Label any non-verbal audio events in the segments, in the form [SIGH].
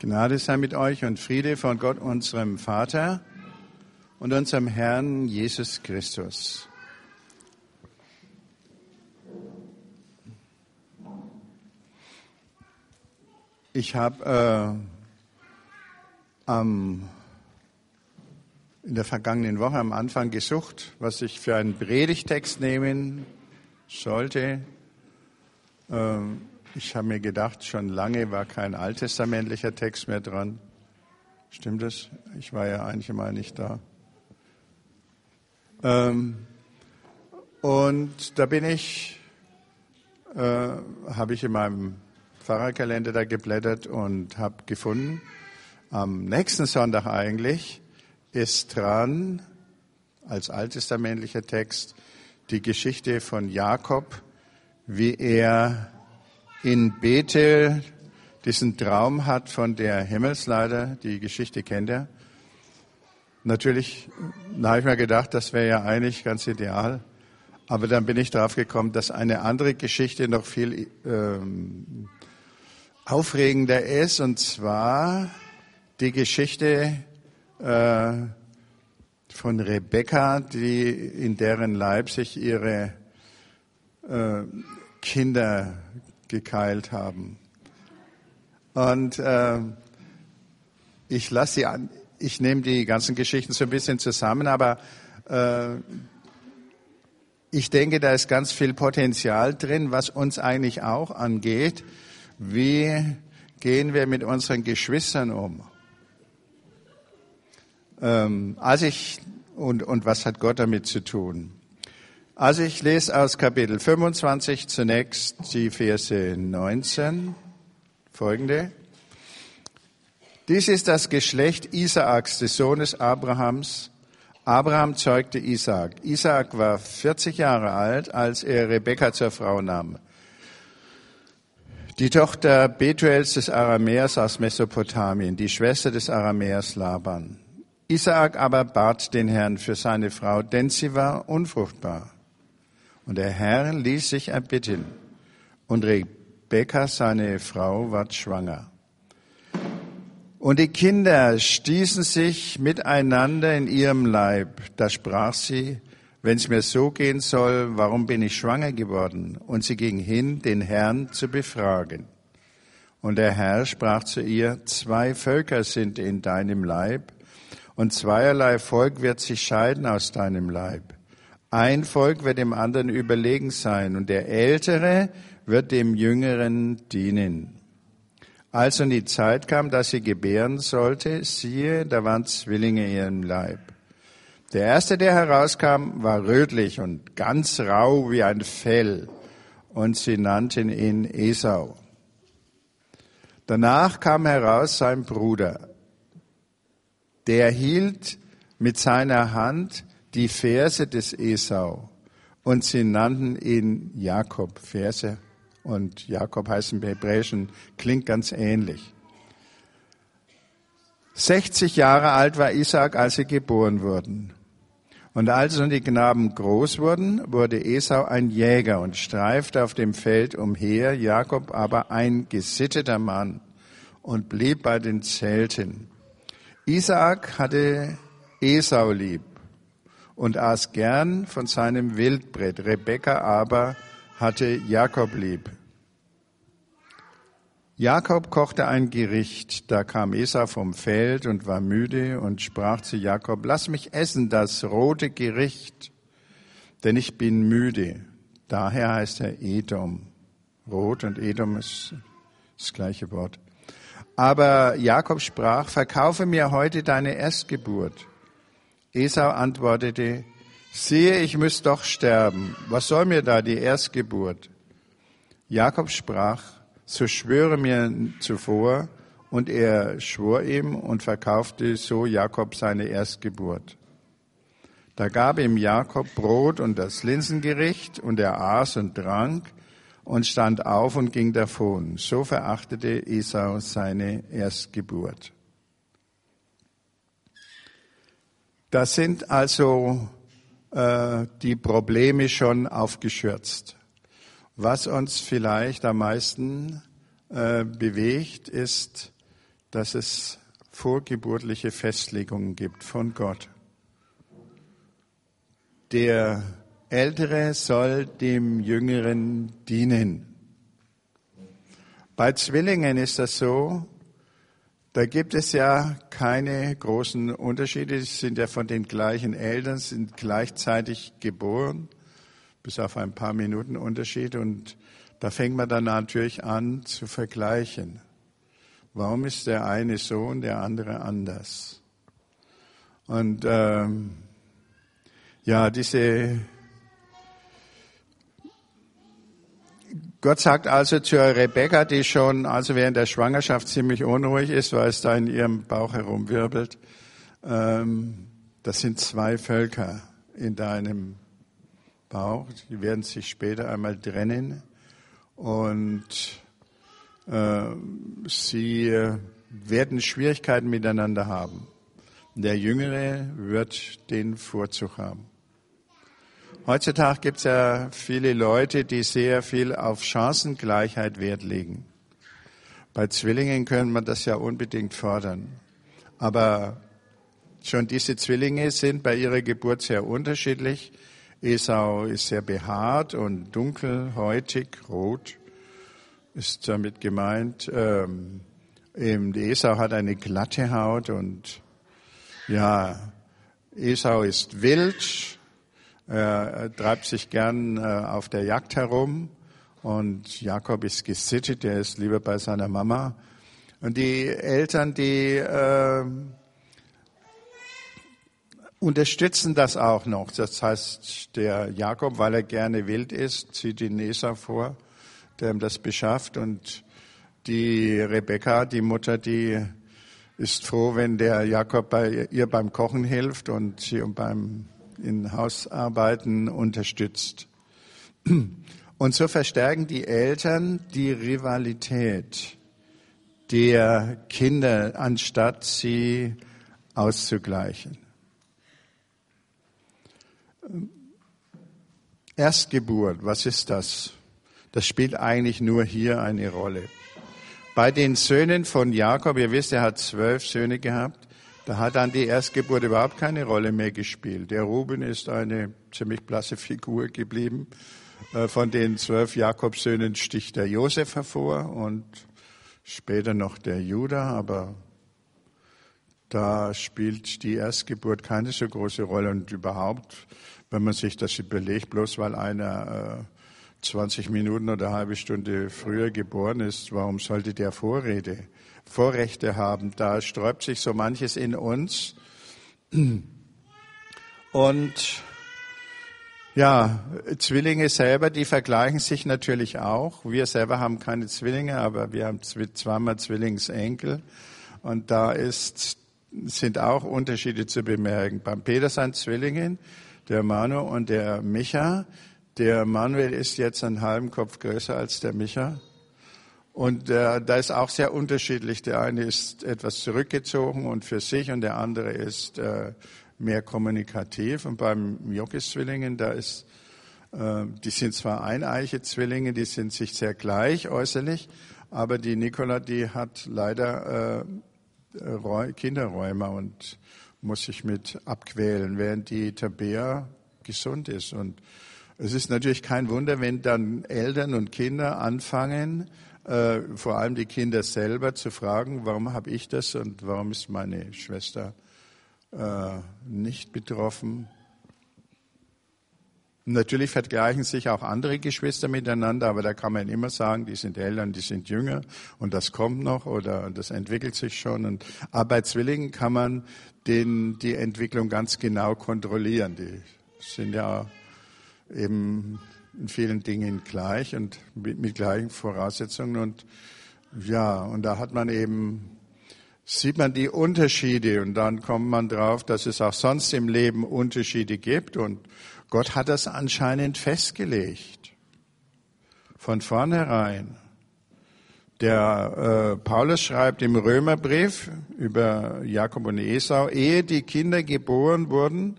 Gnade sei mit euch und Friede von Gott, unserem Vater und unserem Herrn Jesus Christus. Ich habe äh, ähm, in der vergangenen Woche am Anfang gesucht, was ich für einen Predigtext nehmen sollte. Ähm, ich habe mir gedacht, schon lange war kein alttestamentlicher Text mehr dran. Stimmt das? Ich war ja eigentlich mal nicht da. Ähm, und da bin ich, äh, habe ich in meinem Pfarrerkalender da geblättert und habe gefunden, am nächsten Sonntag eigentlich ist dran, als alttestamentlicher Text, die Geschichte von Jakob, wie er in Bethel diesen Traum hat von der Himmelsleiter, die Geschichte kennt er. Natürlich, da habe ich mir gedacht, das wäre ja eigentlich ganz ideal. Aber dann bin ich darauf gekommen, dass eine andere Geschichte noch viel ähm, aufregender ist, und zwar die Geschichte äh, von Rebekka, die in deren Leib sich ihre äh, Kinder gekeilt haben. Und äh, ich lasse sie an, ich nehme die ganzen Geschichten so ein bisschen zusammen, aber äh, ich denke, da ist ganz viel Potenzial drin, was uns eigentlich auch angeht. Wie gehen wir mit unseren Geschwistern um? Ähm, als ich und, und was hat Gott damit zu tun? Also ich lese aus Kapitel 25 zunächst die Verse 19 folgende. Dies ist das Geschlecht Isaaks, des Sohnes Abrahams. Abraham zeugte Isaak. Isaak war 40 Jahre alt, als er Rebekka zur Frau nahm. Die Tochter Betuels des Aramäers aus Mesopotamien, die Schwester des Aramäers Laban. Isaak aber bat den Herrn für seine Frau, denn sie war unfruchtbar. Und der Herr ließ sich erbitten. Und Rebekka, seine Frau, ward schwanger. Und die Kinder stießen sich miteinander in ihrem Leib. Da sprach sie, wenn es mir so gehen soll, warum bin ich schwanger geworden? Und sie ging hin, den Herrn zu befragen. Und der Herr sprach zu ihr, zwei Völker sind in deinem Leib, und zweierlei Volk wird sich scheiden aus deinem Leib. Ein Volk wird dem anderen überlegen sein und der Ältere wird dem Jüngeren dienen. Als nun die Zeit kam, dass sie gebären sollte, siehe, da waren Zwillinge in ihrem Leib. Der erste, der herauskam, war rötlich und ganz rau wie ein Fell, und sie nannten ihn Esau. Danach kam heraus sein Bruder. Der hielt mit seiner Hand die Verse des Esau und sie nannten ihn Jakob. Verse und Jakob heißt im Hebräischen, klingt ganz ähnlich. 60 Jahre alt war Isaac, als sie geboren wurden. Und als nun die Knaben groß wurden, wurde Esau ein Jäger und streifte auf dem Feld umher, Jakob aber ein gesitteter Mann und blieb bei den Zelten. Isaac hatte Esau lieb und aß gern von seinem Wildbrett. Rebekka aber hatte Jakob lieb. Jakob kochte ein Gericht, da kam Esau vom Feld und war müde und sprach zu Jakob, lass mich essen das rote Gericht, denn ich bin müde. Daher heißt er Edom. Rot und Edom ist das gleiche Wort. Aber Jakob sprach, verkaufe mir heute deine Erstgeburt. Esau antwortete, siehe, ich muss doch sterben. Was soll mir da die Erstgeburt? Jakob sprach, so schwöre mir zuvor. Und er schwor ihm und verkaufte so Jakob seine Erstgeburt. Da gab ihm Jakob Brot und das Linsengericht, und er aß und trank und stand auf und ging davon. So verachtete Esau seine Erstgeburt. Da sind also äh, die Probleme schon aufgeschürzt. Was uns vielleicht am meisten äh, bewegt, ist dass es vorgeburtliche Festlegungen gibt von Gott. Der Ältere soll dem Jüngeren dienen. Bei Zwillingen ist das so, da gibt es ja keine großen Unterschiede. Sie sind ja von den gleichen Eltern, sind gleichzeitig geboren, bis auf ein paar Minuten Unterschied. Und da fängt man dann natürlich an zu vergleichen. Warum ist der eine so und der andere anders? Und ähm, ja, diese Gott sagt also zur Rebecca, die schon also während der Schwangerschaft ziemlich unruhig ist, weil es da in ihrem Bauch herumwirbelt, ähm, das sind zwei Völker in deinem Bauch, die werden sich später einmal trennen und äh, sie werden Schwierigkeiten miteinander haben. Der Jüngere wird den Vorzug haben. Heutzutage gibt es ja viele Leute, die sehr viel auf Chancengleichheit Wert legen. Bei Zwillingen können wir das ja unbedingt fordern. Aber schon diese Zwillinge sind bei ihrer Geburt sehr unterschiedlich. Esau ist sehr behaart und dunkelhäutig, rot ist damit gemeint. Ähm, Esau hat eine glatte Haut und ja, Esau ist wild, er treibt sich gern äh, auf der Jagd herum und Jakob ist gesittet, er ist lieber bei seiner Mama. Und die Eltern, die äh, unterstützen das auch noch. Das heißt, der Jakob, weil er gerne wild ist, zieht die Nesa vor, der ihm das beschafft. Und die Rebecca, die Mutter, die ist froh, wenn der Jakob bei ihr beim Kochen hilft und sie beim in Hausarbeiten unterstützt. Und so verstärken die Eltern die Rivalität der Kinder, anstatt sie auszugleichen. Erstgeburt, was ist das? Das spielt eigentlich nur hier eine Rolle. Bei den Söhnen von Jakob, ihr wisst, er hat zwölf Söhne gehabt, da hat dann die Erstgeburt überhaupt keine Rolle mehr gespielt. Der Ruben ist eine ziemlich blasse Figur geblieben. Äh, von den zwölf Jakobsöhnen sticht der Josef hervor und später noch der Judah, aber da spielt die Erstgeburt keine so große Rolle und überhaupt, wenn man sich das überlegt, bloß weil einer 20 äh, Minuten oder eine halbe Stunde früher geboren ist, warum sollte der Vorrede Vorrechte haben. Da sträubt sich so manches in uns. Und ja, Zwillinge selber, die vergleichen sich natürlich auch. Wir selber haben keine Zwillinge, aber wir haben zweimal Zwillingsenkel. Und da ist, sind auch Unterschiede zu bemerken. Beim Peter sind Zwillingen, der Manu und der Micha. Der Manuel ist jetzt einen halben Kopf größer als der Micha. Und äh, da ist auch sehr unterschiedlich. Der eine ist etwas zurückgezogen und für sich und der andere ist äh, mehr kommunikativ. Und beim Jokis-Zwillingen, da ist, äh, die sind zwar eineiche Zwillinge, die sind sich sehr gleich äußerlich, aber die Nicola, die hat leider äh, Kinderräume und muss sich mit abquälen, während die Tabea gesund ist. Und es ist natürlich kein Wunder, wenn dann Eltern und Kinder anfangen, äh, vor allem die Kinder selber zu fragen, warum habe ich das und warum ist meine Schwester äh, nicht betroffen. Natürlich vergleichen sich auch andere Geschwister miteinander, aber da kann man immer sagen, die sind Eltern, die sind jünger und das kommt noch oder das entwickelt sich schon. Und aber bei Zwillingen kann man den, die Entwicklung ganz genau kontrollieren. Die sind ja eben in vielen Dingen gleich und mit, mit gleichen Voraussetzungen. Und ja, und da hat man eben, sieht man die Unterschiede und dann kommt man drauf, dass es auch sonst im Leben Unterschiede gibt und Gott hat das anscheinend festgelegt. Von vornherein. Der äh, Paulus schreibt im Römerbrief über Jakob und Esau, ehe die Kinder geboren wurden,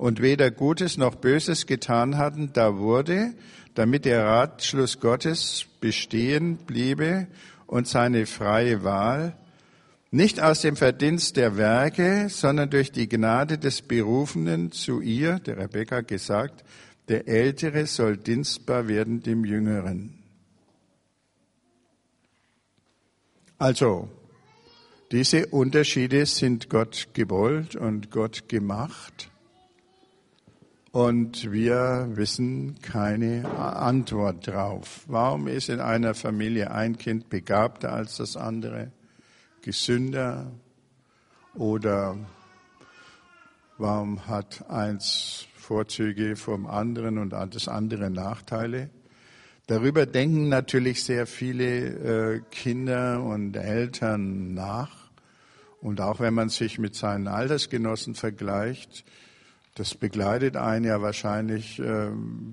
und weder Gutes noch Böses getan hatten, da wurde, damit der Ratschluss Gottes bestehen bliebe und seine freie Wahl, Nicht aus dem Verdienst der Werke, sondern durch die Gnade des Berufenen zu ihr, der Rebekka, gesagt, der Ältere soll dienstbar werden dem Jüngeren. Also, diese Unterschiede sind Gott gewollt und Gott gemacht. Und wir wissen keine Antwort drauf. Warum ist in einer Familie ein Kind begabter als das andere, gesünder? Oder warum hat eins Vorzüge vom anderen und das andere Nachteile? Darüber denken natürlich sehr viele äh, Kinder und Eltern nach. Und auch wenn man sich mit seinen Altersgenossen vergleicht, das begleitet einen ja wahrscheinlich äh,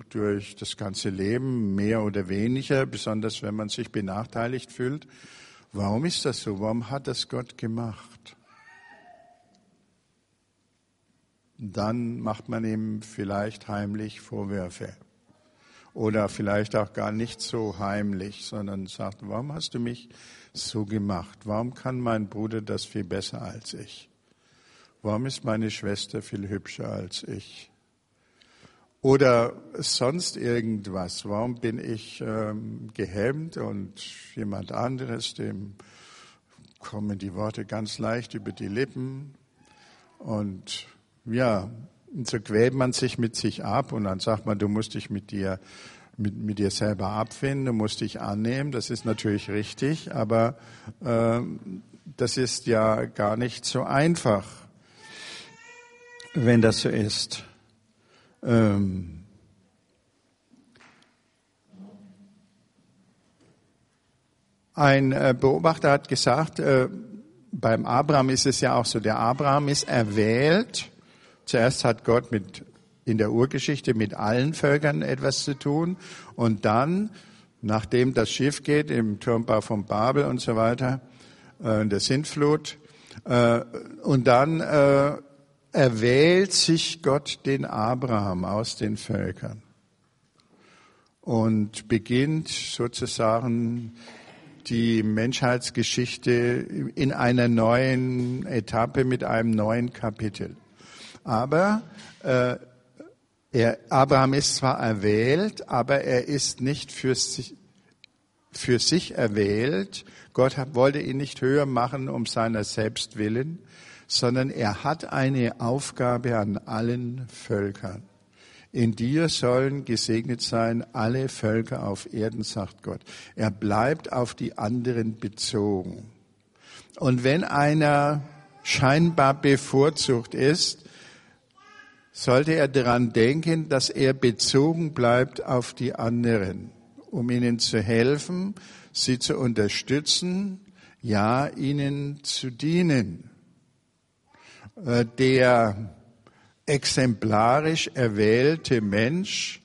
durch das ganze Leben, mehr oder weniger, besonders wenn man sich benachteiligt fühlt. Warum ist das so? Warum hat das Gott gemacht? Dann macht man ihm vielleicht heimlich Vorwürfe. Oder vielleicht auch gar nicht so heimlich, sondern sagt, warum hast du mich so gemacht? Warum kann mein Bruder das viel besser als ich? Warum ist meine Schwester viel hübscher als ich? Oder sonst irgendwas. Warum bin ich ähm, gehemmt und jemand anderes, dem kommen die Worte ganz leicht über die Lippen? Und ja, so quält man sich mit sich ab und dann sagt man, du musst dich mit dir mit, mit dir selber abfinden, du musst dich annehmen. Das ist natürlich richtig, aber äh, das ist ja gar nicht so einfach wenn das so ist. Ähm ein äh, Beobachter hat gesagt, äh, beim Abraham ist es ja auch so, der Abraham ist erwählt. Zuerst hat Gott mit, in der Urgeschichte mit allen Völkern etwas zu tun und dann, nachdem das Schiff geht, im Turmbau von Babel und so weiter, äh, der Sintflut, äh, und dann äh, erwählt sich Gott den Abraham aus den Völkern und beginnt sozusagen die Menschheitsgeschichte in einer neuen Etappe mit einem neuen Kapitel. Aber äh, er, Abraham ist zwar erwählt, aber er ist nicht für sich, für sich erwählt. Gott wollte ihn nicht höher machen um seiner selbst willen, sondern er hat eine Aufgabe an allen Völkern. In dir sollen gesegnet sein alle Völker auf Erden, sagt Gott. Er bleibt auf die anderen bezogen. Und wenn einer scheinbar bevorzugt ist, sollte er daran denken, dass er bezogen bleibt auf die anderen, um ihnen zu helfen, sie zu unterstützen, ja, ihnen zu dienen. Äh, der exemplarisch erwählte Mensch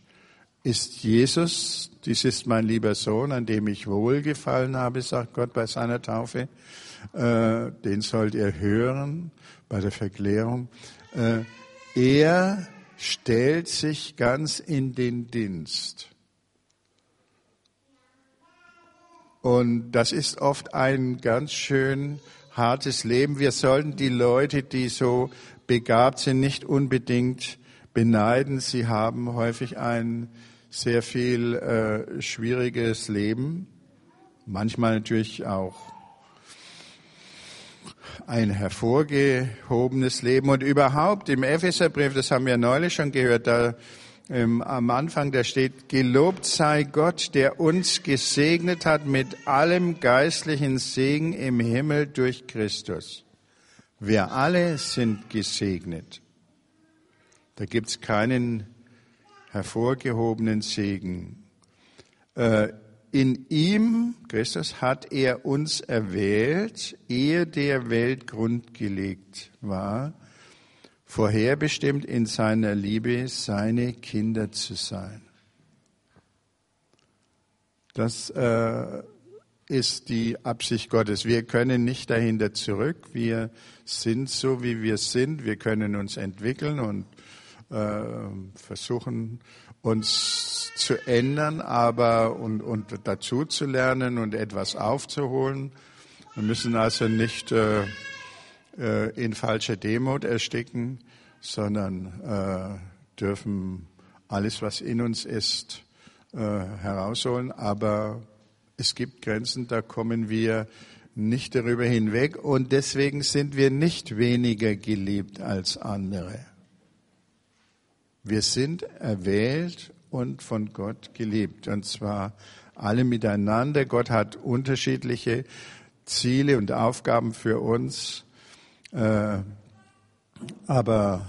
ist Jesus. Dies ist mein lieber Sohn, an dem ich wohlgefallen habe, sagt Gott bei seiner Taufe. Äh, den sollt ihr hören bei der Verklärung. Äh, er stellt sich ganz in den Dienst. Und das ist oft ein ganz schön hartes Leben. Wir sollten die Leute, die so begabt sind, nicht unbedingt beneiden. Sie haben häufig ein sehr viel äh, schwieriges Leben, manchmal natürlich auch ein hervorgehobenes Leben und überhaupt im Epheserbrief, das haben wir neulich schon gehört, da ähm, am Anfang, da steht, gelobt sei Gott, der uns gesegnet hat mit allem geistlichen Segen im Himmel durch Christus. Wir alle sind gesegnet. Da gibt's keinen hervorgehobenen Segen. Äh, in ihm, Christus, hat er uns erwählt, ehe der Welt grundgelegt war, vorherbestimmt in seiner Liebe, seine Kinder zu sein. Das äh, ist die Absicht Gottes. Wir können nicht dahinter zurück. Wir sind so, wie wir sind. Wir können uns entwickeln und äh, versuchen, uns zu ändern, aber und, und dazu zu lernen und etwas aufzuholen. Wir müssen also nicht äh, äh, in falscher Demut ersticken, sondern äh, dürfen alles, was in uns ist, äh, herausholen. Aber es gibt Grenzen, da kommen wir nicht darüber hinweg und deswegen sind wir nicht weniger geliebt als andere. Wir sind erwählt und von Gott geliebt und zwar alle miteinander. Gott hat unterschiedliche Ziele und Aufgaben für uns, äh, aber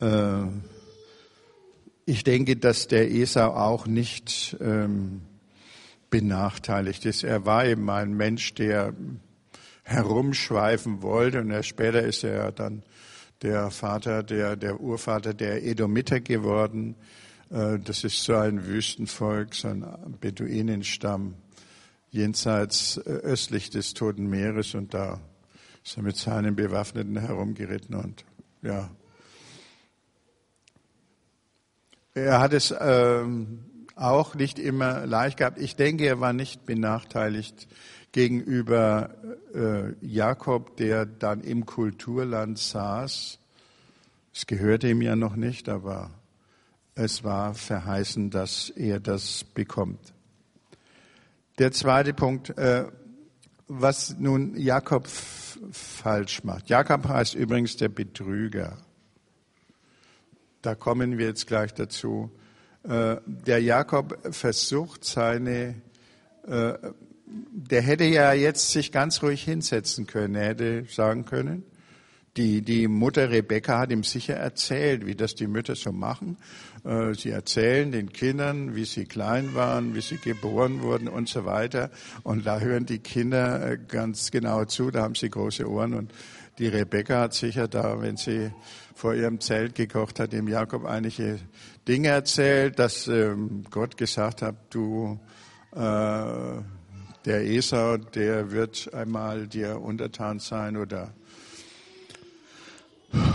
äh, ich denke, dass der Esau auch nicht ähm, benachteiligt ist. Er war eben ein Mensch, der herumschweifen wollte und erst später ist er dann der Vater, der, der Urvater der Edomiter geworden. Äh, das ist so ein Wüstenvolk, so ein Beduinenstamm jenseits äh, östlich des Toten Meeres und da ist er mit seinen Bewaffneten herumgeritten und ja. Er hat es ähm, auch nicht immer leicht gehabt. Ich denke, er war nicht benachteiligt gegenüber äh, Jakob, der dann im Kulturland saß. Es gehörte ihm ja noch nicht, aber es war verheißen, dass er das bekommt. Der zweite Punkt, äh, was nun Jakob falsch macht. Jakob heißt übrigens der Betrüger. Da kommen wir jetzt gleich dazu. Äh, der Jakob versucht seine, äh, der hätte ja jetzt sich ganz ruhig hinsetzen können. Er hätte sagen können, die, die Mutter Rebecca hat ihm sicher erzählt, wie das die Mütter so machen. Äh, sie erzählen den Kindern, wie sie klein waren, wie sie geboren wurden und so weiter. Und da hören die Kinder ganz genau zu, da haben sie große Ohren. Und die Rebecca hat sicher da, wenn sie vor ihrem Zelt gekocht hat, dem Jakob einige Dinge erzählt, dass ähm, Gott gesagt hat, du, äh, der Esau, der wird einmal dir untertan sein oder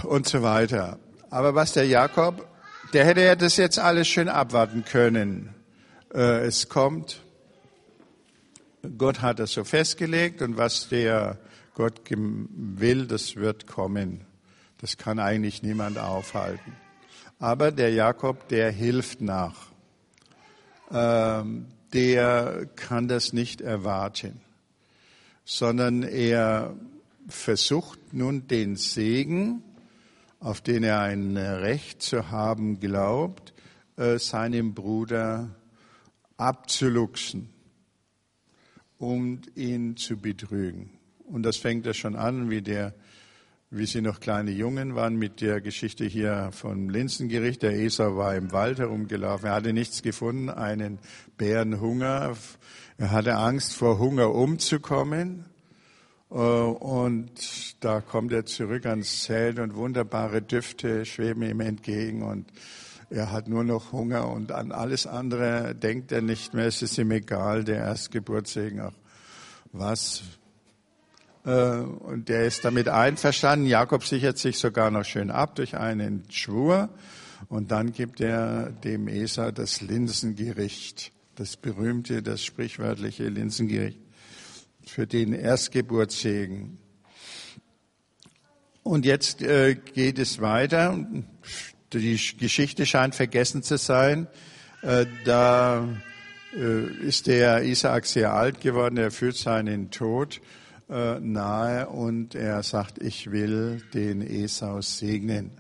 und so weiter. Aber was der Jakob, der hätte ja das jetzt alles schön abwarten können. Äh, es kommt, Gott hat es so festgelegt und was der Gott will, das wird kommen. Das kann eigentlich niemand aufhalten. Aber der Jakob, der hilft nach. Ähm, der kann das nicht erwarten, sondern er versucht nun den Segen, auf den er ein Recht zu haben glaubt, äh, seinem Bruder abzuluxen und ihn zu betrügen. Und das fängt ja schon an, wie der wie sie noch kleine Jungen waren, mit der Geschichte hier vom Linsengericht. Der Esau war im Wald herumgelaufen. Er hatte nichts gefunden, einen Bärenhunger. Er hatte Angst vor Hunger umzukommen. Äh, und da kommt er zurück ans Zelt und wunderbare Düfte schweben ihm entgegen und er hat nur noch Hunger und an alles andere denkt er nicht mehr. Es ist ihm egal, der Erstgeburtssegen. Ach, was äh, und der ist damit einverstanden. Jakob sichert sich sogar noch schön ab durch einen Schwur. Und dann gibt er dem Esau das Linsengericht, das berühmte, das sprichwörtliche Linsengericht für den Erstgeburtssegen. Und jetzt äh, geht es weiter. Die Geschichte scheint vergessen zu sein. Äh, da äh, ist der Isaak sehr alt geworden, er fühlt seinen Tod äh, nahe und er sagt, ich will den Esau segnen.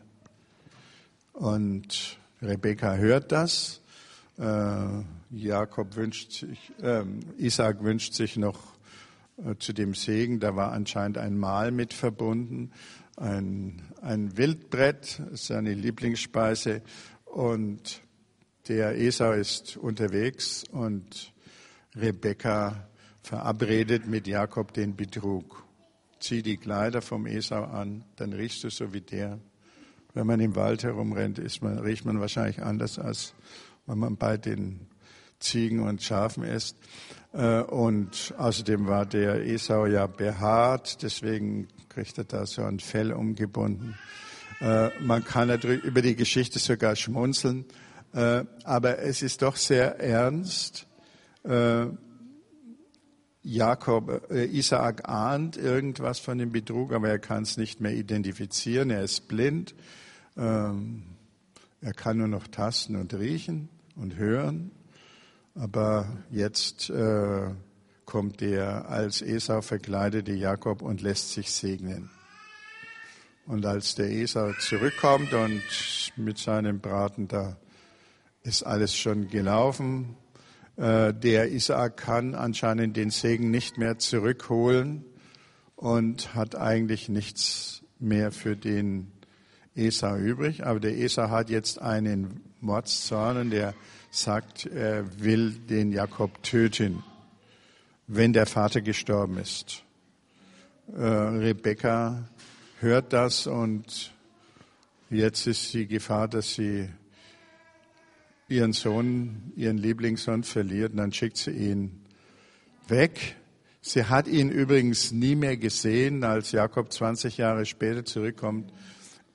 Und Rebekka hört das. Äh, Jakob wünscht sich, äh, Isaac wünscht sich noch zu dem Segen. Da war anscheinend ein Mahl mit verbunden, ein, ein Wildbrett, seine Lieblingsspeise. Und der Esau ist unterwegs und Rebekka verabredet mit Jakob den Betrug. Zieh die Kleider vom Esau an, dann riechst du so wie der. Wenn man im Wald herumrennt, ist man, riecht man wahrscheinlich anders, als wenn man bei den Ziegen und Schafen ist. Äh, und außerdem war der Esau ja behaart, deswegen kriegt er da so ein Fell umgebunden. Äh, man kann über die Geschichte sogar schmunzeln, äh, aber es ist doch sehr ernst Jakob, Isaak ahnt irgendwas von dem Betrug, aber er kann es nicht mehr identifizieren. Er ist blind. Ähm, er kann nur noch tasten und riechen und hören. Aber jetzt äh, kommt der als Esau verkleidete Jakob und lässt sich segnen. Und als der Esau zurückkommt und mit seinem Braten, da ist alles schon gelaufen. Äh, der Isaak kann anscheinend den Segen nicht mehr zurückholen und hat eigentlich nichts mehr für den Esau übrig. Aber der Esau hat jetzt einen Mordszorn und der sagt, er will den Jakob töten, wenn der Vater gestorben ist. Äh, Rebekka hört das und jetzt ist die Gefahr, dass sie ihren Sohn, ihren Lieblingssohn verliert und dann schickt sie ihn weg. Sie hat ihn übrigens nie mehr gesehen. Als Jakob 20 Jahre später zurückkommt,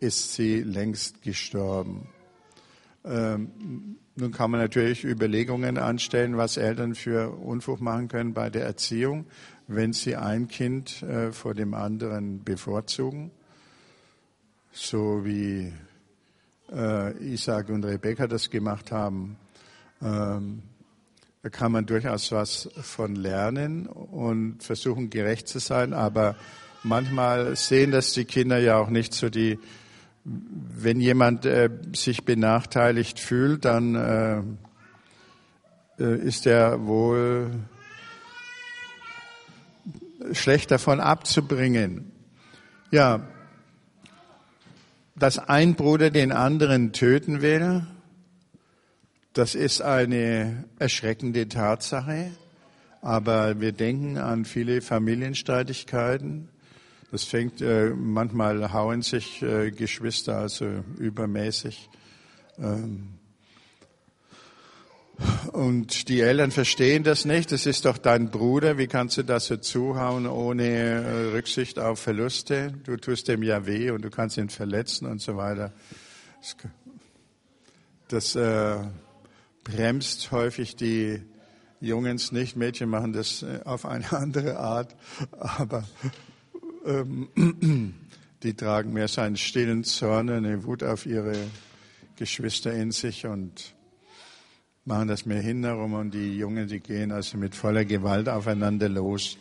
ist sie längst gestorben. Ähm, nun kann man natürlich Überlegungen anstellen, was Eltern für Unfug machen können bei der Erziehung, wenn sie ein Kind äh, vor dem anderen bevorzugen, so wie äh, Isaac und Rebecca das gemacht haben, ähm, da kann man durchaus was von lernen und versuchen gerecht zu sein, aber manchmal sehen das die Kinder ja auch nicht so die, wenn jemand äh, sich benachteiligt fühlt, dann äh, äh ist er wohl schlecht davon abzubringen. Ja, dass ein Bruder den anderen töten will, das ist eine erschreckende Tatsache. Aber wir denken an viele Familienstreitigkeiten. Das fängt, äh, manchmal hauen sich äh, Geschwister also übermäßig. Ähm, und die Eltern verstehen das nicht. Das ist doch dein Bruder. Wie kannst du das so zuhauen ohne äh, Rücksicht auf Verluste? Du tust dem ja weh und du kannst ihn verletzen und so weiter. Das, das äh, bremst häufig die Jungens nicht. Mädchen machen das äh, auf eine [LAUGHS] andere Art. Aber ähm, [CLEARS THROAT] die tragen mehr so einen stillen Zorn, eine Wut auf ihre Geschwister in sich und machen das mehr hinterum und die Jungen, die gehen also mit voller Gewalt aufeinander los.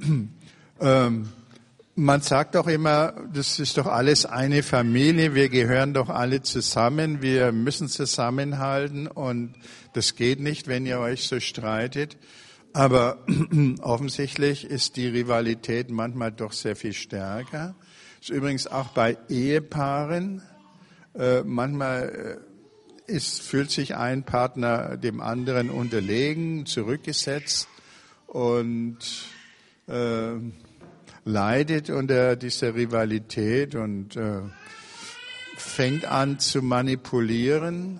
[CLEARS THROAT] ähm, man sagt doch immer, das ist doch alles eine Familie, wir gehören doch alle zusammen, wir müssen zusammenhalten und das geht nicht, wenn ihr euch so streitet. Aber [CLEARS THROAT] offensichtlich ist die Rivalität manchmal doch sehr viel stärker. Ist übrigens auch bei Ehepaaren. Äh, manchmal äh, ist, fühlt sich ein Partner dem anderen unterlegen, zurückgesetzt und äh, leidet unter dieser Rivalität und äh, fängt an zu manipulieren.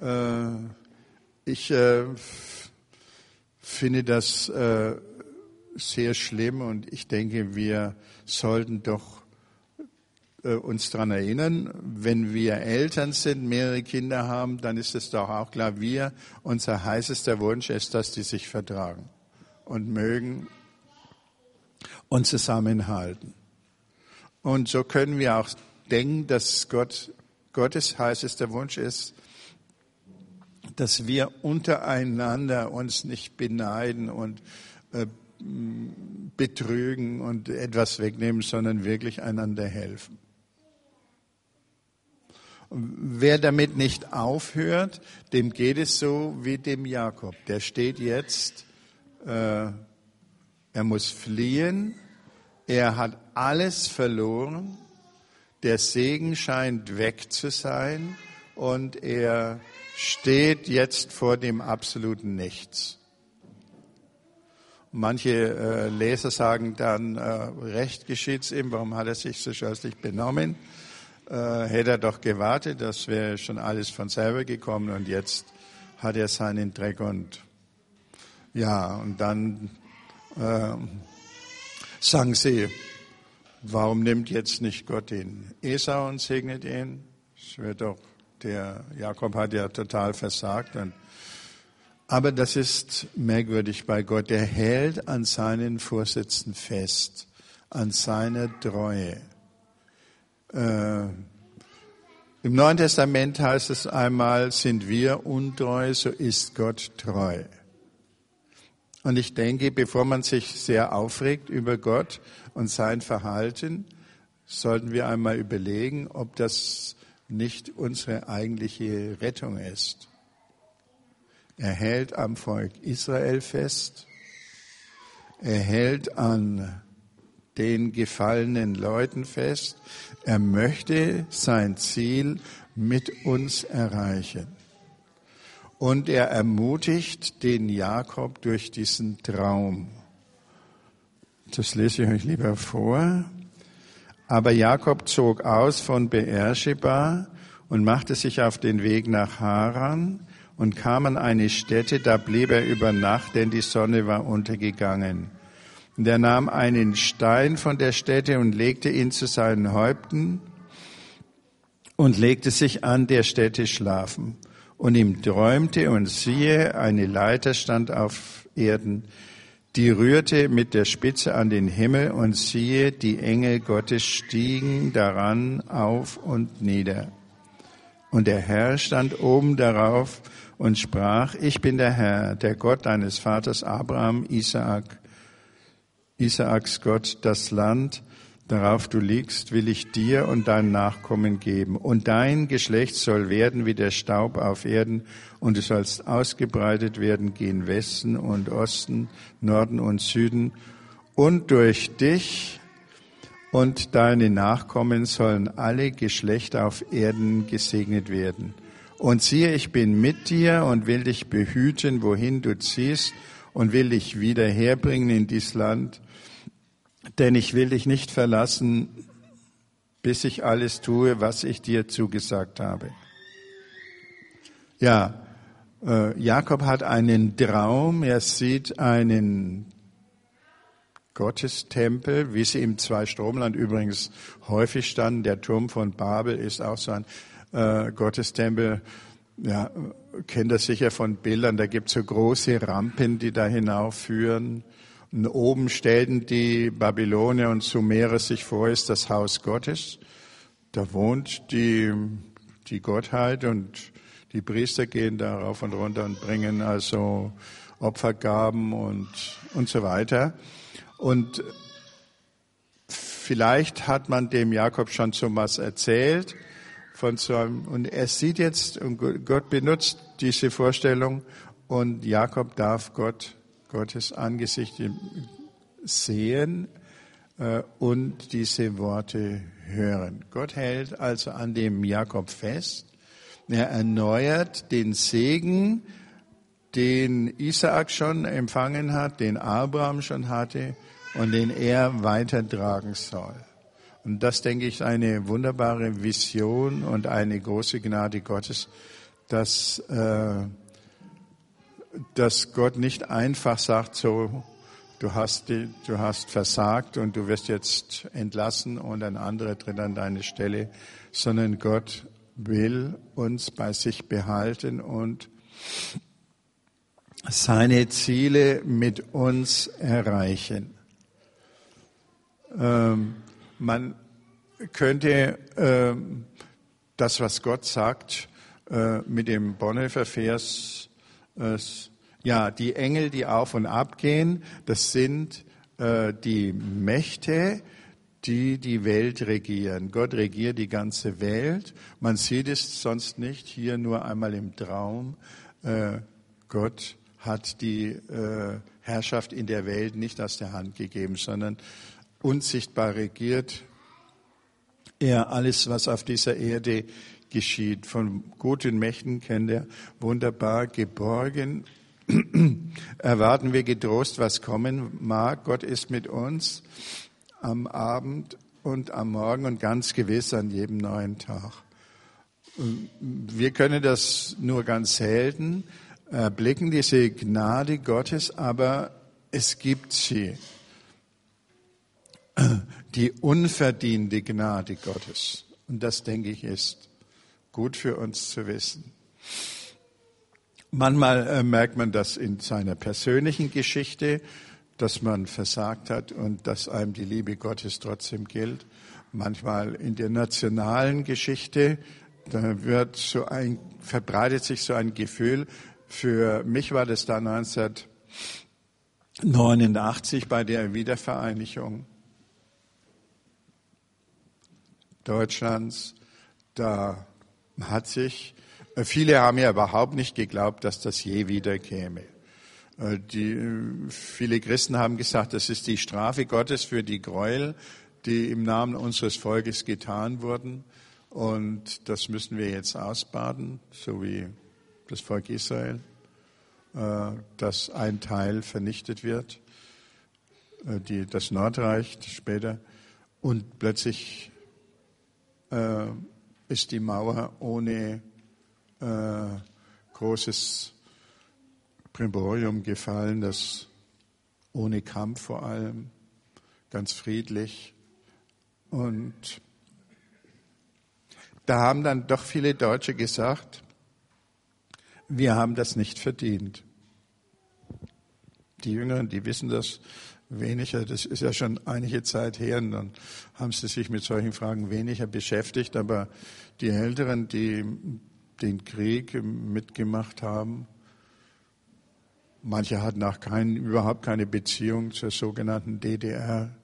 Äh, ich finde das äh, sehr schlimm und ich denke, wir sollten doch äh, uns daran erinnern, wenn wir Eltern sind, mehrere Kinder haben, dann ist es doch auch klar, wir, unser heißester Wunsch ist, dass die sich vertragen und mögen und zusammenhalten. Und so können wir auch denken, dass Gott, Gottes heißester Wunsch ist, dass wir untereinander uns nicht beneiden und äh, betrügen und etwas wegnehmen, sondern wirklich einander helfen. Wer damit nicht aufhört, dem geht es so wie dem Jakob. Der steht jetzt, äh, er muss fliehen, er hat alles verloren, der Segen scheint weg zu sein und er steht jetzt vor dem absoluten Nichts. Manche äh, Leser sagen dann, äh, Recht geschieht's ihm, warum hat er sich so scheußlich benommen? äh, hätte er doch gewartet, das wäre schon alles von selber gekommen und jetzt hat er seinen Dreck und ja, und dann äh, sagen sie, warum nimmt jetzt nicht Gott den Esau und segnet ihn? Das wird doch, der Jakob hat ja total versagt und Aber das ist merkwürdig bei Gott. Er hält an seinen Vorsätzen fest, an seiner Treue. Äh, Im Neuen Testament heißt es einmal, sind wir untreu, so ist Gott treu. Und ich denke, bevor man sich sehr aufregt über Gott und sein Verhalten, sollten wir einmal überlegen, ob das nicht unsere eigentliche Rettung ist. Er hält am Volk Israel fest. Er hält an den gefallenen Leuten fest. Er möchte sein Ziel mit uns erreichen. Und er ermutigt den Jakob durch diesen Traum. Das lese ich euch lieber vor. Aber Jakob zog aus von Beersheba und machte sich auf den Weg nach Haran und kam an eine Stätte, da blieb er über Nacht, denn die Sonne war untergegangen. Und er nahm einen Stein von der Stätte und legte ihn zu seinen Häupten und legte sich an der Stätte schlafen. Und ihm träumte und siehe, eine Leiter stand auf Erden, die rührte mit der Spitze an den Himmel und siehe, die Engel Gottes stiegen daran auf und nieder. Und der Herr stand oben darauf und sprach, ich bin der Herr, der Gott deines Vaters Abraham, Isaak, Isaaks Gott, das Land, darauf du liegst, will ich dir und deinen Nachkommen geben. Und dein Geschlecht soll werden wie der Staub auf Erden, und du sollst ausgebreitet werden gehen Westen und Osten, Norden und Süden. Und durch dich und deine Nachkommen sollen alle Geschlechter auf Erden gesegnet werden. Und siehe, ich bin mit dir und will dich behüten, wohin du ziehst, und will dich wieder herbringen in dies Land, denn ich will dich nicht verlassen, bis ich alles tue, was ich dir zugesagt habe. Ja, äh, Jakob hat einen Traum, er sieht einen Gottestempel, wie sie im Zweistromland übrigens häufig standen. Der Turm von Babel ist auch so ein äh, Gottestempel. Ja, kennt das sicher von Bildern. Da gibt es so große Rampen, die da hinaufführen. Oben stellten die Babylonier und Sumerer sich vor, ist das Haus Gottes. Da wohnt die, die Gottheit und die Priester gehen da rauf und runter und bringen also Opfergaben und, und so weiter. Und vielleicht hat man dem Jakob schon so was erzählt von so einem, und er sieht jetzt, und Gott benutzt diese Vorstellung und Jakob darf Gott Gottes Angesicht sehen äh, und diese Worte hören. Gott hält also an dem Jakob fest. Er erneuert den Segen, den Isaak schon empfangen hat, den Abraham schon hatte und den er weitertragen soll. Und das, denke ich, ist eine wunderbare Vision und eine große Gnade Gottes, dass äh, dass Gott nicht einfach sagt, so, du hast, du hast versagt und du wirst jetzt entlassen und ein anderer tritt an deine Stelle, sondern Gott will uns bei sich behalten und seine Ziele mit uns erreichen. Ähm, man könnte ähm, das, was Gott sagt, äh, mit dem Bonhoeffer Vers ja, die Engel, die auf und ab gehen, das sind äh, die Mächte, die die Welt regieren. Gott regiert die ganze Welt. Man sieht es sonst nicht, hier nur einmal im Traum. Äh, Gott hat die äh, Herrschaft in der Welt nicht aus der Hand gegeben, sondern unsichtbar regiert er alles, was auf dieser Erde geschieht. Von guten Mächten kennt er wunderbar geborgen. [CLEARS THROAT] Erwarten wir getrost, was kommen mag. Gott ist mit uns am Abend und am Morgen und ganz gewiss an jedem neuen Tag. Wir können das nur ganz selten erblicken, diese Gnade Gottes, aber es gibt sie. Die unverdiente Gnade Gottes. Und das, denke ich, ist gut für uns zu wissen. Manchmal äh, merkt man das in seiner persönlichen Geschichte, dass man versagt hat und dass einem die Liebe Gottes trotzdem gilt. Manchmal in der nationalen Geschichte, da wird so ein, verbreitet sich so ein Gefühl. Für mich war das da 1989 bei der Wiedervereinigung Deutschlands. Da hat sich, äh, viele haben ja überhaupt nicht geglaubt, dass das je wieder käme. Äh, die, viele Christen haben gesagt, das ist die Strafe Gottes für die Gräuel, die im Namen unseres Volkes getan wurden. Und das müssen wir jetzt ausbaden, so wie das Volk Israel, äh, dass ein Teil vernichtet wird, äh, die, das Nordreich später. Und plötzlich ist die Mauer ohne großes Primborium gefallen, das ohne Kampf vor allem, ganz friedlich. Und da haben dann doch viele Deutsche gesagt, wir haben das nicht verdient. Die Jüngeren, die wissen das weniger, das ist ja schon einige Zeit her, und dann haben sie sich mit solchen Fragen weniger beschäftigt, aber die Älteren, die den Krieg mitgemacht haben, Manche hatten auch kein, überhaupt keine Beziehung zur sogenannten DDR,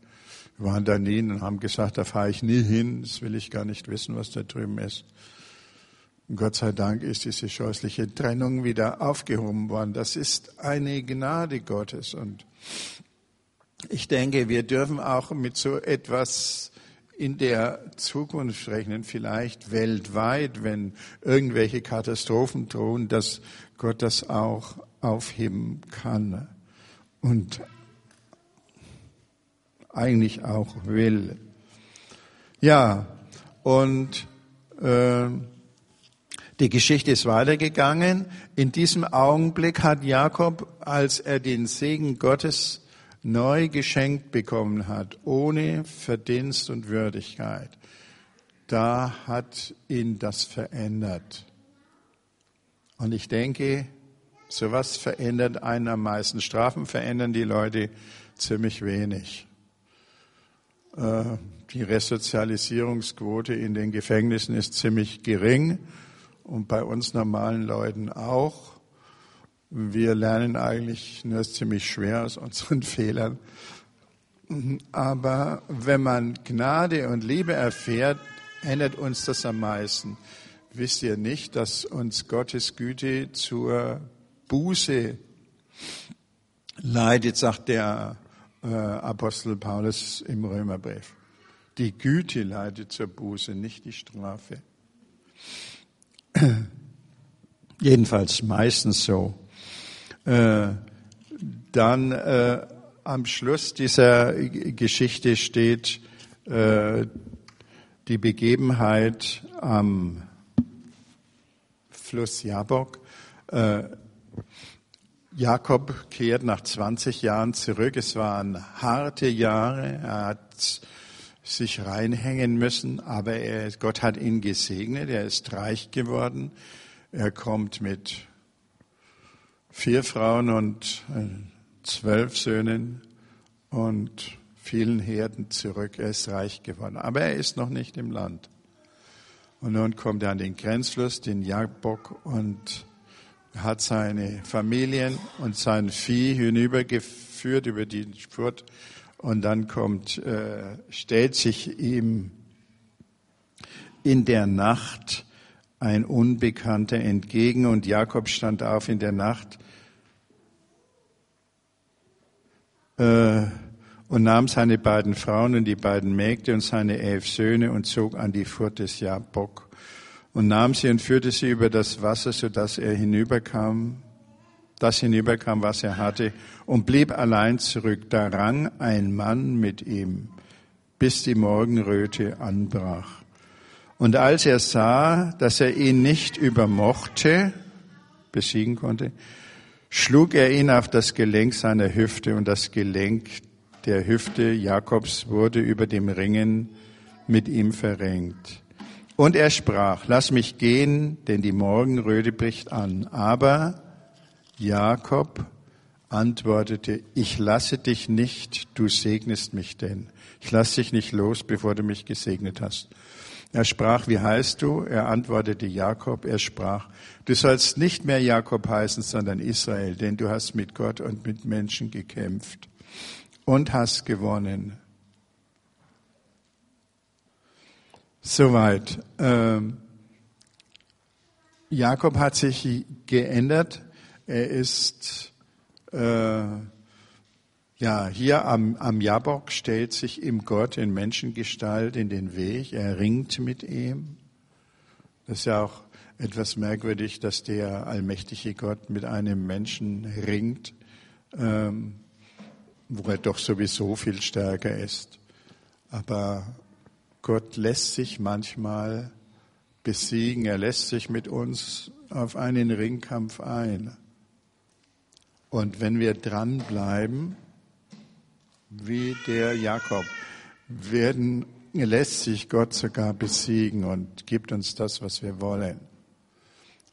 waren da nie und haben gesagt, da fahre ich nie hin, das will ich gar nicht wissen, was da drüben ist. Und Gott sei Dank ist diese scheußliche Trennung wieder aufgehoben worden. Das ist eine Gnade Gottes. Und ich denke, wir dürfen auch mit so etwas in der Zukunft rechnen, vielleicht weltweit, wenn irgendwelche Katastrophen drohen, dass Gott das auch aufheben kann und eigentlich auch will. Ja, und äh, die Geschichte ist weitergegangen. In diesem Augenblick hat Jakob, als er den Segen Gottes neu geschenkt bekommen hat, ohne Verdienst und Würdigkeit, da hat ihn das verändert. Und ich denke, Sowas verändert einen am meisten. Strafen verändern die Leute ziemlich wenig. Äh, die Resozialisierungsquote in den Gefängnissen ist ziemlich gering und bei uns normalen Leuten auch. Wir lernen eigentlich nur ziemlich schwer aus unseren [LAUGHS] Fehlern. Aber wenn man Gnade und Liebe erfährt, ändert uns das am meisten. Wisst ihr nicht, dass uns Gottes Güte zur Buße leidet, sagt der äh, Apostel Paulus im Römerbrief. Die Güte leidet zur Buße, nicht die Strafe. [CLEARS THROAT] Jedenfalls meistens so. Äh, dann äh, am Schluss dieser Geschichte steht äh, die Begebenheit am Fluss Jabok. Äh, Jakob kehrt nach 20 Jahren zurück. Es waren harte Jahre. Er hat sich reinhängen müssen, aber er, Gott hat ihn gesegnet. Er ist reich geworden. Er kommt mit vier Frauen und äh, zwölf Söhnen und vielen Herden zurück. Er ist reich geworden, aber er ist noch nicht im Land. Und nun kommt er an den Grenzfluss, den Jabok, und hat seine Familien und sein Vieh hinübergeführt über die Spurt und dann kommt, äh, stellt sich ihm in der Nacht ein Unbekannter entgegen und Jakob stand auf in der Nacht äh, und nahm seine beiden Frauen und die beiden Mägde und seine elf Söhne und zog an die Furt des Jabok und nahm sie und führte sie über das Wasser, so dass er hinüberkam, das hinüberkam, was er hatte, und blieb allein zurück. Da rang ein Mann mit ihm, bis die Morgenröte anbrach. Und als er sah, dass er ihn nicht übermochte, besiegen konnte, schlug er ihn auf das Gelenk seiner Hüfte und das Gelenk der Hüfte Jakobs wurde über dem Ringen mit ihm verrenkt. Und er sprach, lass mich gehen, denn die Morgenröte bricht an. Aber Jakob antwortete, ich lasse dich nicht, du segnest mich denn. Ich lasse dich nicht los, bevor du mich gesegnet hast. Er sprach, wie heißt du? Er antwortete Jakob. Er sprach, du sollst nicht mehr Jakob heißen, sondern Israel, denn du hast mit Gott und mit Menschen gekämpft und hast gewonnen. Soweit. Ähm, Jakob hat sich geändert. Er ist äh, ja, hier am, am Jabok stellt sich ihm Gott in Menschengestalt in den Weg. Er ringt mit ihm. Das ist ja auch etwas merkwürdig, dass der allmächtige Gott mit einem Menschen ringt, ähm, wo er doch sowieso viel stärker ist. Aber Gott lässt sich manchmal besiegen. Er lässt sich mit uns auf einen Ringkampf ein. Und wenn wir dranbleiben, wie der Jakob, werden, lässt sich Gott sogar besiegen und gibt uns das, was wir wollen.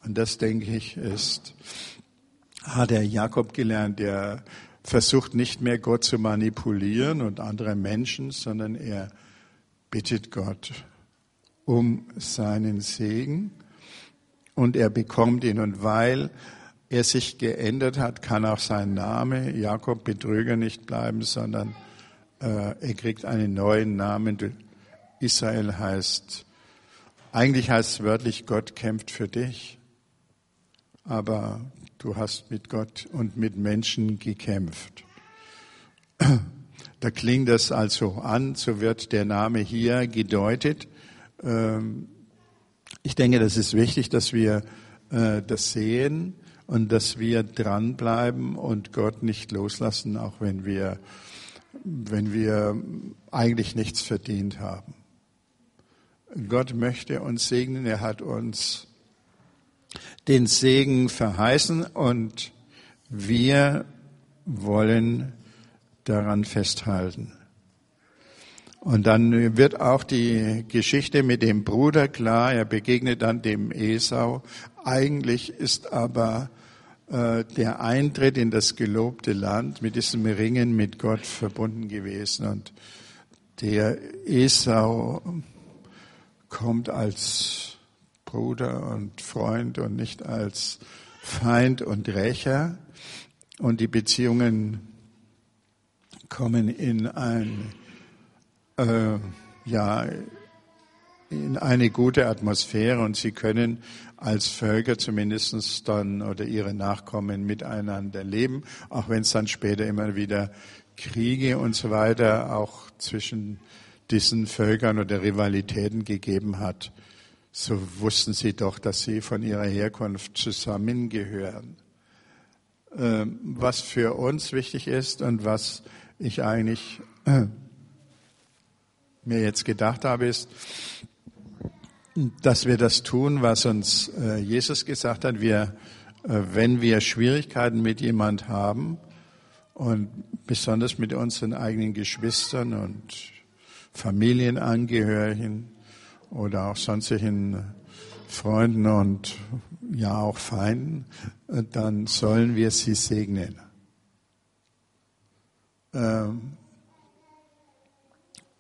Und das, denke ich, ist, hat der Jakob gelernt, der versucht nicht mehr Gott zu manipulieren und andere Menschen, sondern er bittet Gott um seinen Segen und er bekommt ihn. Und weil er sich geändert hat, kann auch sein Name Jakob Betrüger nicht bleiben, sondern äh, er kriegt einen neuen Namen. Israel heißt, eigentlich heißt es wörtlich, Gott kämpft für dich, aber du hast mit Gott und mit Menschen gekämpft. Da klingt es also an, so wird der Name hier gedeutet. Ähm, ich denke, das ist wichtig, dass wir äh, das sehen und dass wir dranbleiben und Gott nicht loslassen, auch wenn wir, wenn wir eigentlich nichts verdient haben. Gott möchte uns segnen, er hat uns den Segen verheißen und wir wollen daran festhalten. Und dann wird auch die Geschichte mit dem Bruder klar. Er begegnet dann dem Esau. Eigentlich ist aber der Eintritt in das gelobte Land mit diesem Ringen mit Gott verbunden gewesen. Und der Esau kommt als Bruder und Freund und nicht als Feind und Rächer. Und die Beziehungen kommen in ein, äh, ja, in eine gute Atmosphäre und sie können als Völker zumindest dann oder ihre Nachkommen miteinander leben, auch wenn es dann später immer wieder Kriege und so weiter auch zwischen diesen Völkern oder Rivalitäten gegeben hat. So wussten sie doch, dass sie von ihrer Herkunft zusammengehören. Ähm, was für uns wichtig ist und was ich eigentlich mir jetzt gedacht habe, ist, dass wir das tun, was uns äh, Jesus gesagt hat. Wir, äh, wenn wir Schwierigkeiten mit jemand haben und besonders mit unseren eigenen Geschwistern und Familienangehörigen oder auch sonstigen Freunden und ja auch Feinden, äh, dann sollen wir sie segnen. Ähm,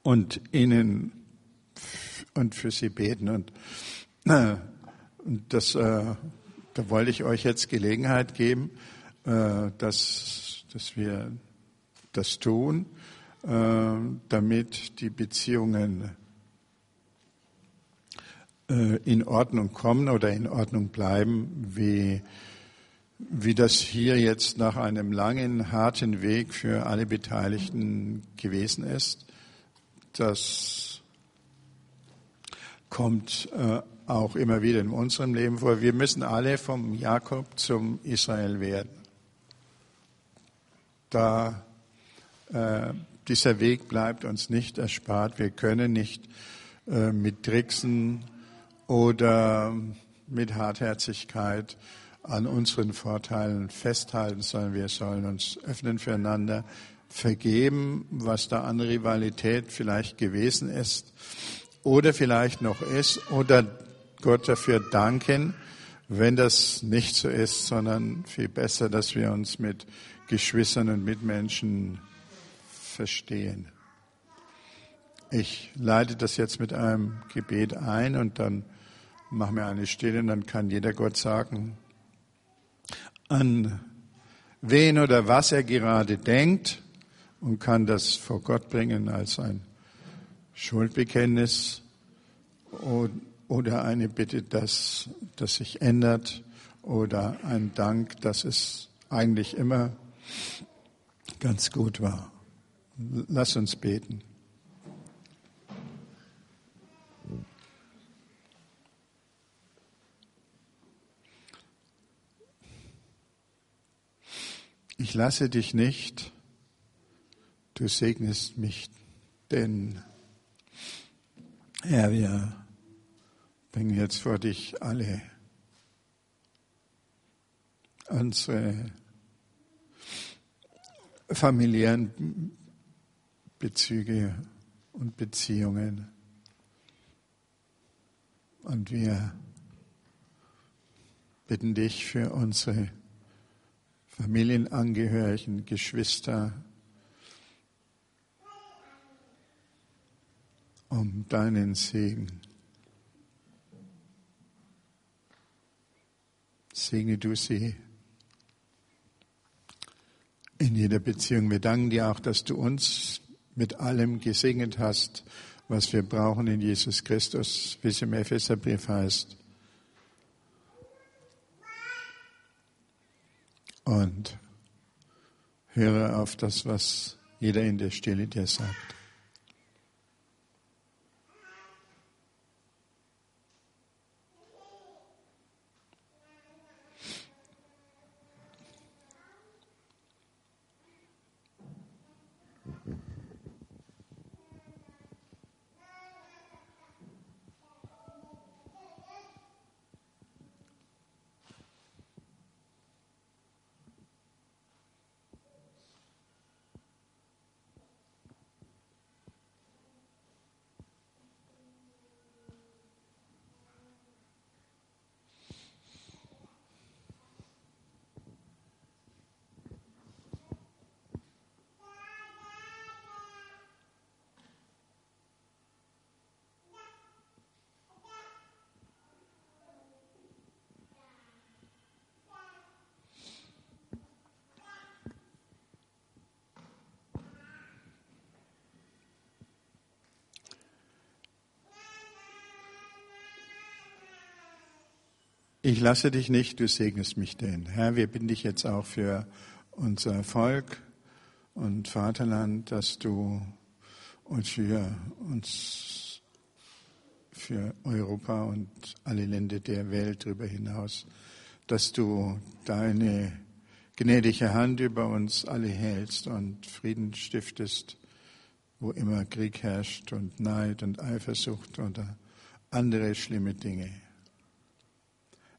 und ihnen und für sie beten. Und, äh, und das, äh, da wollte ich euch jetzt Gelegenheit geben, äh, dass, dass wir das tun, äh, damit die Beziehungen äh, in Ordnung kommen oder in Ordnung bleiben, wie, wie das hier jetzt nach einem langen, harten Weg für alle Beteiligten gewesen ist. Das kommt äh, auch immer wieder in unserem Leben vor. Wir müssen alle vom Jakob zum Israel werden. Da äh, dieser Weg bleibt uns nicht erspart. Wir können nicht äh, mit Tricksen oder mit Hartherzigkeit an unseren Vorteilen festhalten, sondern wir sollen uns öffnen füreinander, vergeben, was da an Rivalität vielleicht gewesen ist oder vielleicht noch ist oder Gott dafür danken, wenn das nicht so ist, sondern viel besser, dass wir uns mit Geschwistern und Mitmenschen verstehen. Ich leite das jetzt mit einem Gebet ein und dann machen wir eine Stille und dann kann jeder Gott sagen, an wen oder was er gerade denkt und kann das vor Gott bringen als ein Schuldbekenntnis oder eine Bitte, dass das sich ändert oder ein Dank, dass es eigentlich immer ganz gut war. Lass uns beten. Ich lasse dich nicht, du segnest mich, denn Herr, wir bringen jetzt vor dich alle unsere familiären Bezüge und Beziehungen. Und wir bitten dich für unsere Familienangehörigen, Geschwister, um deinen Segen. Segne du sie in jeder Beziehung. Wir danken dir auch, dass du uns mit allem gesegnet hast, was wir brauchen in Jesus Christus, wie es im Epheserbrief heißt. Und höre auf das, was jeder in der Stille dir sagt. Ich lasse dich nicht, du segnest mich denn. Herr, wir bitten dich jetzt auch für unser Volk und Vaterland, dass du uns für uns, für Europa und alle Länder der Welt darüber hinaus, dass du deine gnädige Hand über uns alle hältst und Frieden stiftest, wo immer Krieg herrscht und Neid und Eifersucht oder andere schlimme Dinge.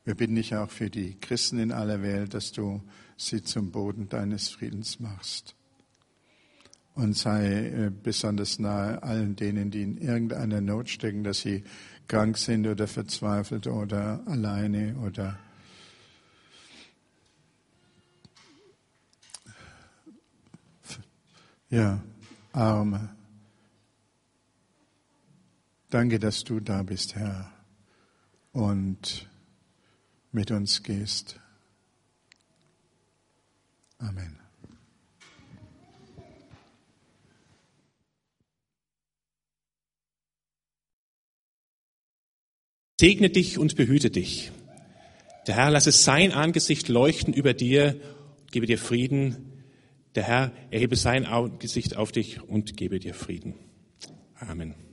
Wir bitten dich auch für die Christen in aller Welt, dass du sie zum Boden deines Friedens machst. Und sei äh, besonders nahe allen denen, die in irgendeiner Not stecken, dass sie krank sind oder verzweifelt oder alleine oder ja, arme. Danke, dass du da bist, Herr. Und mit uns gehst. Amen. Segne dich und behüte dich. Der Herr lasse sein Angesicht leuchten über dir, gebe dir Frieden. Der Herr erhebe sein Angesicht auf dich und gebe dir Frieden. Amen.